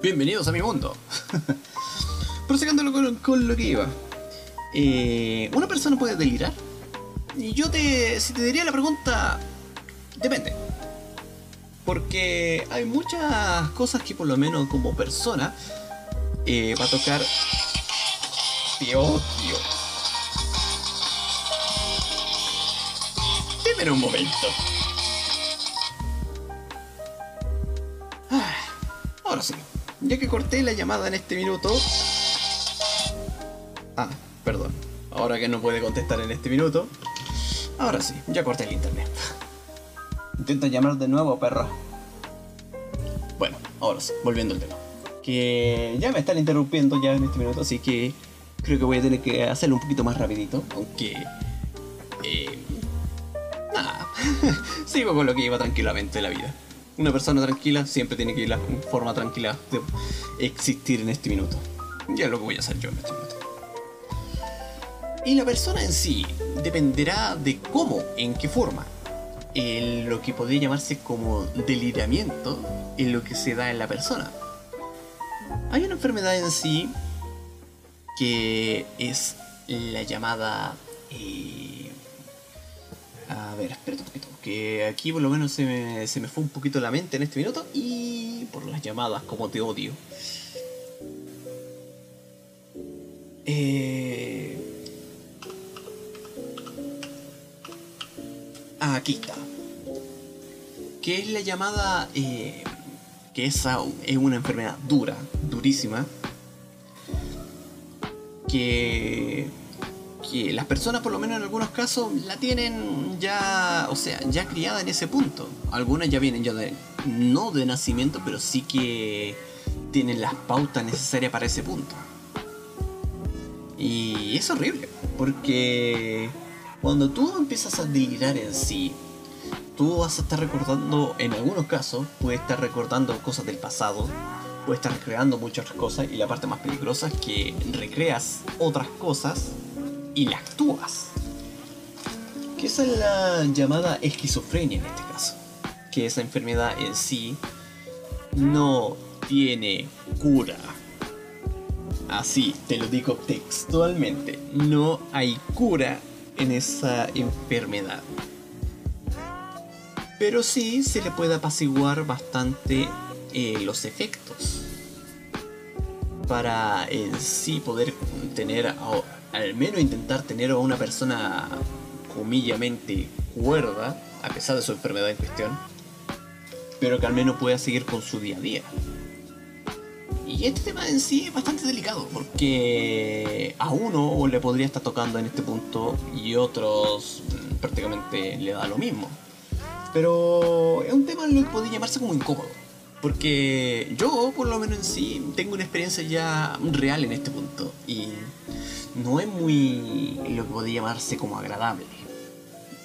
Bienvenidos a mi mundo. *laughs* Con, con lo que iba. Eh, ¿Una persona puede delirar? Y yo te. Si te diría la pregunta. Depende. Porque hay muchas cosas que por lo menos como persona eh, va a tocar. Dios, Dios. Un momento. Ah, ahora sí. Ya que corté la llamada en este minuto. Ah, Perdón. Ahora que no puede contestar en este minuto. Ahora sí, ya corté el internet. Intenta llamar de nuevo, perra. Bueno, ahora sí, volviendo al tema. Que ya me están interrumpiendo ya en este minuto, así que creo que voy a tener que hacerlo un poquito más rapidito. Aunque... sigo con lo que lleva tranquilamente la vida. Una persona tranquila siempre tiene que ir la forma tranquila de existir en este minuto. Ya es lo que voy a hacer yo en este minuto. Y la persona en sí dependerá de cómo, en qué forma. lo que podría llamarse como deliramiento en lo que se da en la persona. Hay una enfermedad en sí que es la llamada... Eh, a ver, espérate un poquito, que aquí por lo menos se me, se me fue un poquito la mente en este minuto y por las llamadas como te odio. Eh... Aquí está. Que es la llamada... Eh, que esa es una enfermedad dura, durísima. Que, que las personas, por lo menos en algunos casos, la tienen ya, o sea, ya criada en ese punto. Algunas ya vienen ya de, no de nacimiento, pero sí que tienen las pautas necesarias para ese punto. Y es horrible, porque cuando tú empiezas a delirar en sí, tú vas a estar recordando, en algunos casos, puedes estar recordando cosas del pasado, puedes estar recreando muchas cosas y la parte más peligrosa es que recreas otras cosas y las actúas. Que es la llamada esquizofrenia en este caso. Que esa enfermedad en sí no tiene cura. Así, te lo digo textualmente, no hay cura en esa enfermedad pero sí se le puede apaciguar bastante eh, los efectos para en sí poder tener, al menos intentar tener a una persona comillamente cuerda, a pesar de su enfermedad en cuestión, pero que al menos pueda seguir con su día a día. Y este tema en sí es bastante delicado, porque a uno le podría estar tocando en este punto y otros mm, prácticamente le da lo mismo. Pero es un tema lo que podría llamarse como incómodo. Porque yo, por lo menos en sí, tengo una experiencia ya real en este punto. Y no es muy lo que podría llamarse como agradable.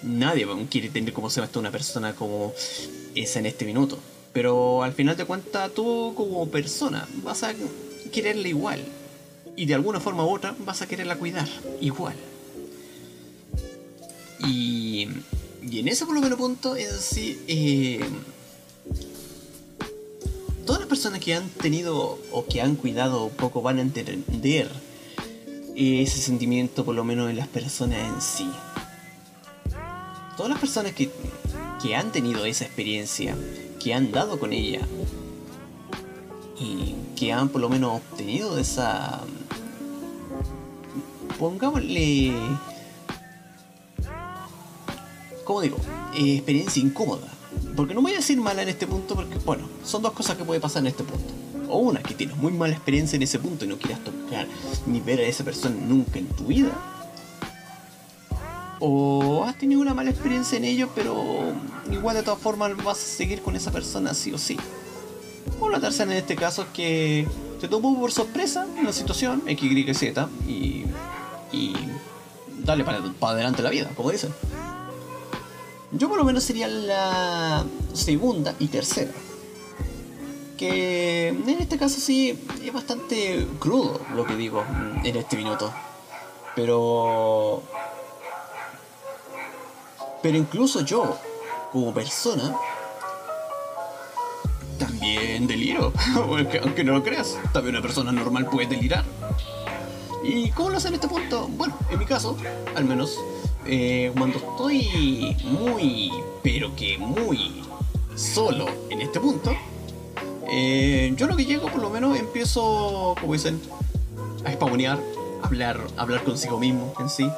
Nadie quiere tener como se llama una persona como esa en este minuto. Pero al final de cuentas, tú como persona vas a quererla igual. Y de alguna forma u otra vas a quererla cuidar igual. Y y en ese por lo menos punto es así. Eh, todas las personas que han tenido o que han cuidado poco van a entender ese sentimiento por lo menos en las personas en sí. Todas las personas que, que han tenido esa experiencia, que han dado con ella y que han por lo menos obtenido esa... Pongámosle como digo, eh, experiencia incómoda. Porque no voy a decir mala en este punto, porque, bueno, son dos cosas que puede pasar en este punto. O una, que tienes muy mala experiencia en ese punto y no quieras tocar ni ver a esa persona nunca en tu vida. O has tenido una mala experiencia en ello, pero igual de todas formas vas a seguir con esa persona sí o sí. O la tercera en este caso es que te tomó por sorpresa una situación, X, Y, Z, y, y dale para, para adelante la vida, como dicen. Yo por lo menos sería la segunda y tercera. Que en este caso sí es bastante crudo lo que digo en este minuto. Pero... Pero incluso yo, como persona, también deliro. *laughs* Aunque no lo creas, también una persona normal puede delirar. ¿Y cómo lo hace en este punto? Bueno, en mi caso, al menos, eh, cuando estoy muy, pero que muy solo en este punto, eh, yo lo que llego por lo menos empiezo, como dicen, a espavonear, a hablar, hablar consigo mismo en sí.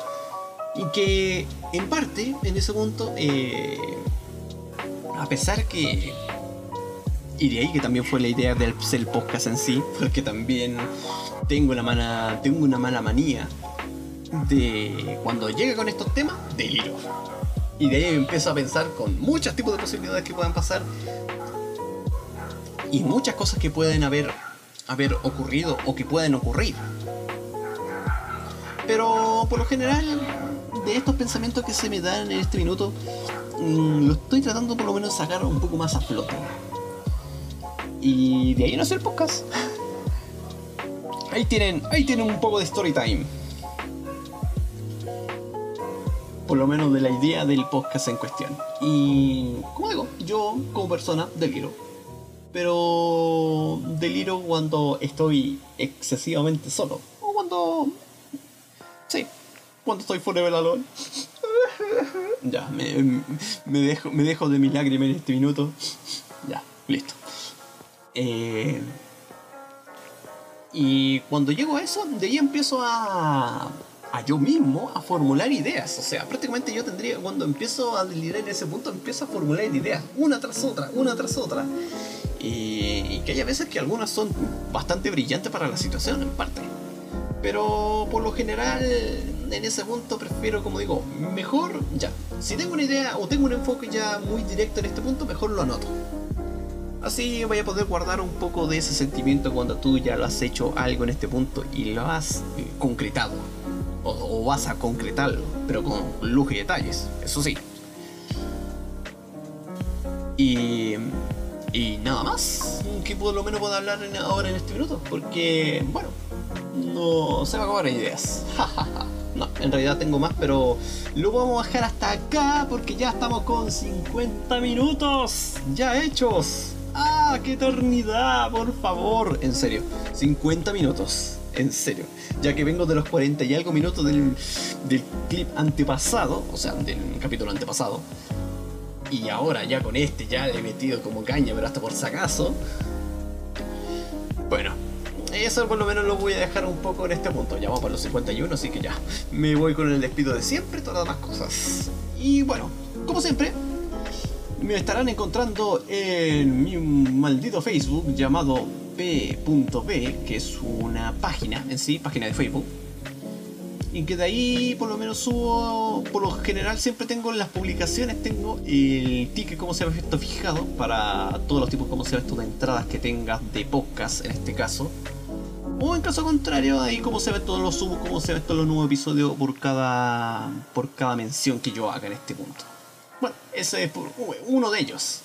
Y que en parte, en ese punto, eh, a pesar que... Y de ahí que también fue la idea del podcast en sí, porque también tengo una mala, tengo una mala manía de cuando llegue con estos temas, deliro. Y de ahí empiezo a pensar con muchos tipos de posibilidades que puedan pasar y muchas cosas que pueden haber, haber ocurrido o que pueden ocurrir. Pero por lo general de estos pensamientos que se me dan en este minuto, mm, lo estoy tratando por lo menos de sacar un poco más a flote. Y de ahí no hacer podcast. *laughs* Ahí tienen, ahí tienen un poco de story time. Por lo menos de la idea del podcast en cuestión. Y como digo, yo como persona deliro. Pero deliro cuando estoy excesivamente solo. O cuando... Sí, cuando estoy forever alone. *laughs* ya, me, me, dejo, me dejo de mi lágrima en este minuto. Ya, listo. Eh, y cuando llego a eso, de ahí empiezo a, a yo mismo a formular ideas. O sea, prácticamente yo tendría, cuando empiezo a delirar en ese punto, empiezo a formular ideas, una tras otra, una tras otra. Y, que hay veces que algunas son bastante brillantes para la situación, en parte. Pero por lo general, en ese punto prefiero, como digo, mejor ya. Si tengo una idea o tengo un enfoque ya muy directo en este punto, mejor lo anoto. Así voy a poder guardar un poco de ese sentimiento cuando tú ya lo has hecho algo en este punto y lo has concretado. O, vas a concretarlo, pero con lujo y detalles, eso sí. Y, y nada más que por lo menos puedo hablar ahora en este minuto, porque, bueno, no se me acabar ideas. *laughs* no, en realidad tengo más, pero lo vamos a bajar hasta acá porque ya estamos con 50 minutos ya hechos. ¡Ah, qué eternidad! Por favor. En serio, 50 minutos. En serio. Ya que vengo de los 40 y algo minutos del, del clip antepasado, o sea, del capítulo antepasado. Y ahora ya con este ya le he metido como caña, pero hasta por si acaso. Bueno, eso por lo menos lo voy a dejar un poco en este punto. Ya vamos para los 51, así que ya. Me voy con el despido de siempre, todas las cosas. Y bueno, como siempre, me estarán encontrando en mi maldito Facebook llamado P.B, que es una página en sí, página de Facebook. Y que de ahí por lo menos subo, por lo general siempre tengo en las publicaciones, tengo el ticket como se ve esto fijado para todos los tipos como se ve esto de entradas que tengas de podcast en este caso. O en caso contrario, ahí como se ve todos los subo, como se ve todos los nuevos episodios por cada, por cada mención que yo haga en este punto. Bueno, ese es uno de ellos.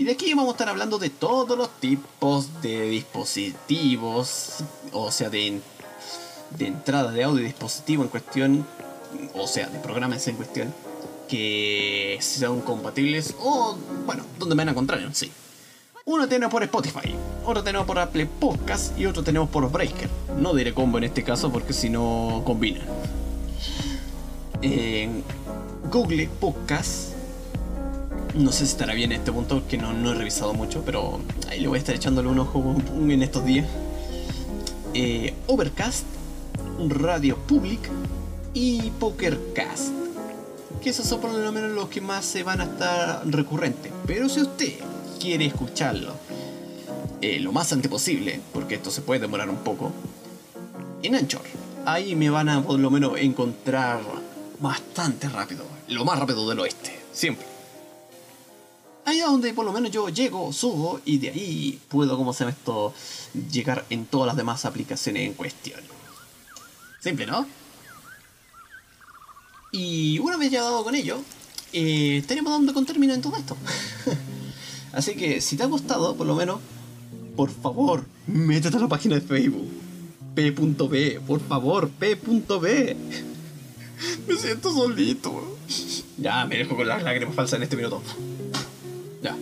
Y de aquí vamos a estar hablando de todos los tipos de dispositivos, o sea, de, de entrada de audio dispositivo en cuestión, o sea, de programas en cuestión, que sean compatibles o, bueno, donde me van a encontrar en sí. Uno tenemos por Spotify, otro tenemos por Apple Podcast y otro tenemos por Breaker. No diré combo en este caso porque si no combina. En Google Podcast no sé si estará bien en este punto porque no, no he revisado mucho, pero ahí le voy a estar echándole un ojo en estos días. Eh, Overcast, Radio Public y Pokercast. Que esos son por lo menos los que más se van a estar recurrentes. Pero si usted quiere escucharlo eh, lo más antes posible, porque esto se puede demorar un poco, en Anchor. Ahí me van a por lo menos encontrar bastante rápido. Lo más rápido del oeste. Siempre. Ahí es donde por lo menos yo llego, subo y de ahí puedo, como se llama esto, llegar en todas las demás aplicaciones en cuestión. Simple, ¿no? Y una vez llegado con ello, eh, tenemos dando con término en todo esto. *laughs* Así que si te ha gustado, por lo menos, por favor, métete a la página de Facebook. P.B, por favor, P.B. *laughs* Me siento solito. *laughs* Ya, me dejo con las lágrimas falsas en este minuto. Ya.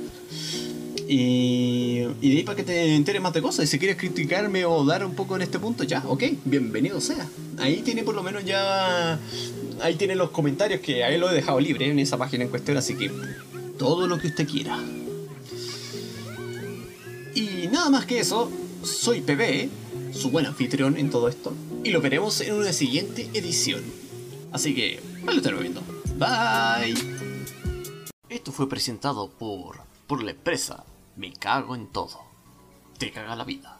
Y, de ahí para que te enteres más de cosas. Y si quieres criticarme o dar un poco en este punto, ya, ok, bienvenido sea. Ahí tiene por lo menos ya. Ahí tiene los comentarios que ahí lo he dejado libre en esa página en cuestión, así que todo lo que usted quiera. Y nada más que eso, soy PB, su buen anfitrión en todo esto, y lo veremos en una siguiente edición. Así que, ahí lo estaremos viendo. Bye. Esto fue presentado por, por la empresa Me Cago en Todo. Te caga la vida.